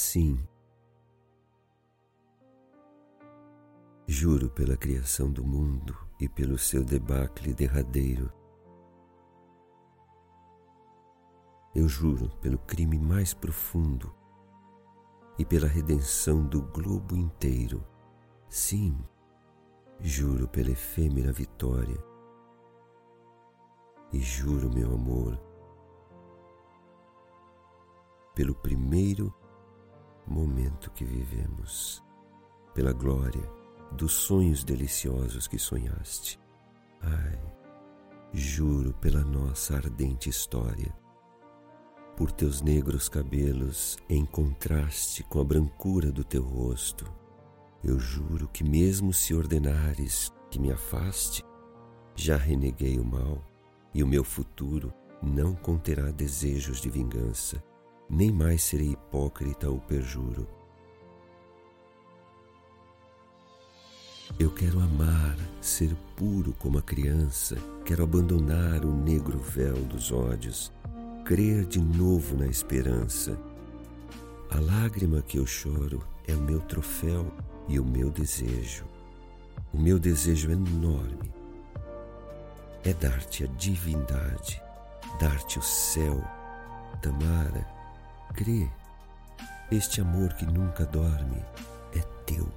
Sim, juro pela criação do mundo e pelo seu debacle derradeiro. Eu juro pelo crime mais profundo e pela redenção do globo inteiro. Sim, juro pela efêmera vitória. E juro, meu amor, pelo primeiro momento que vivemos, pela glória dos sonhos deliciosos que sonhaste. Ai, juro pela nossa ardente história por teus negros cabelos em contraste com a brancura do teu rosto. Eu juro que, mesmo se ordenares que me afaste, já reneguei o mal e o meu futuro não conterá desejos de vingança, nem mais serei hipócrita ou perjuro. Eu quero amar, ser puro como a criança, quero abandonar o negro véu dos ódios crer de novo na esperança. A lágrima que eu choro é o meu troféu e o meu desejo. O meu desejo enorme é dar-te a divindade, dar-te o céu. Tamara, crê, este amor que nunca dorme é teu.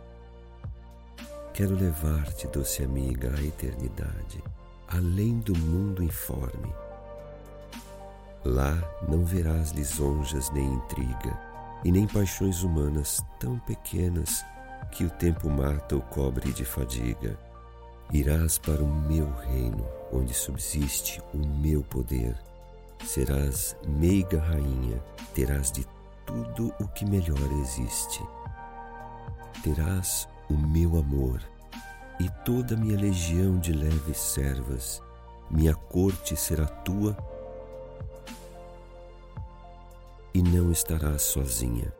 Quero levar-te, doce amiga, à eternidade, além do mundo informe Lá não verás lisonjas nem intriga, e nem paixões humanas tão pequenas que o tempo mata ou cobre de fadiga. Irás para o meu reino, onde subsiste o meu poder. Serás meiga rainha, terás de tudo o que melhor existe. Terás o meu amor e toda minha legião de leves servas. Minha corte será tua e não estarás sozinha.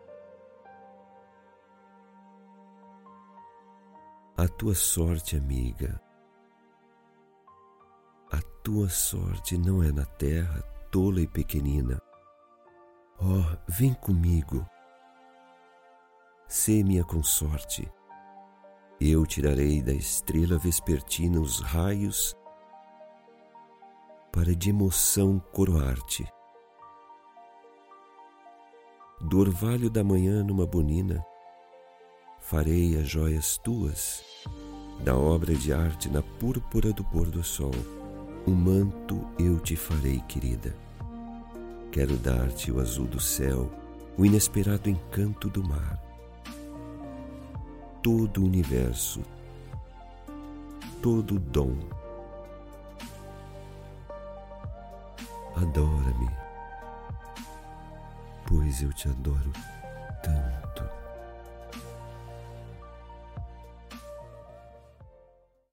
A tua sorte, amiga, a tua sorte não é na terra tola e pequenina. Oh, vem comigo, sê minha consorte. Eu tirarei da estrela vespertina os raios para de emoção coroar-te do orvalho da manhã numa bonina, farei as joias tuas, da obra de arte na púrpura do pôr do sol, um manto eu te farei, querida. Quero dar-te o azul do céu, o inesperado encanto do mar, todo o universo, todo o dom. Adora-me pois eu te adoro tanto.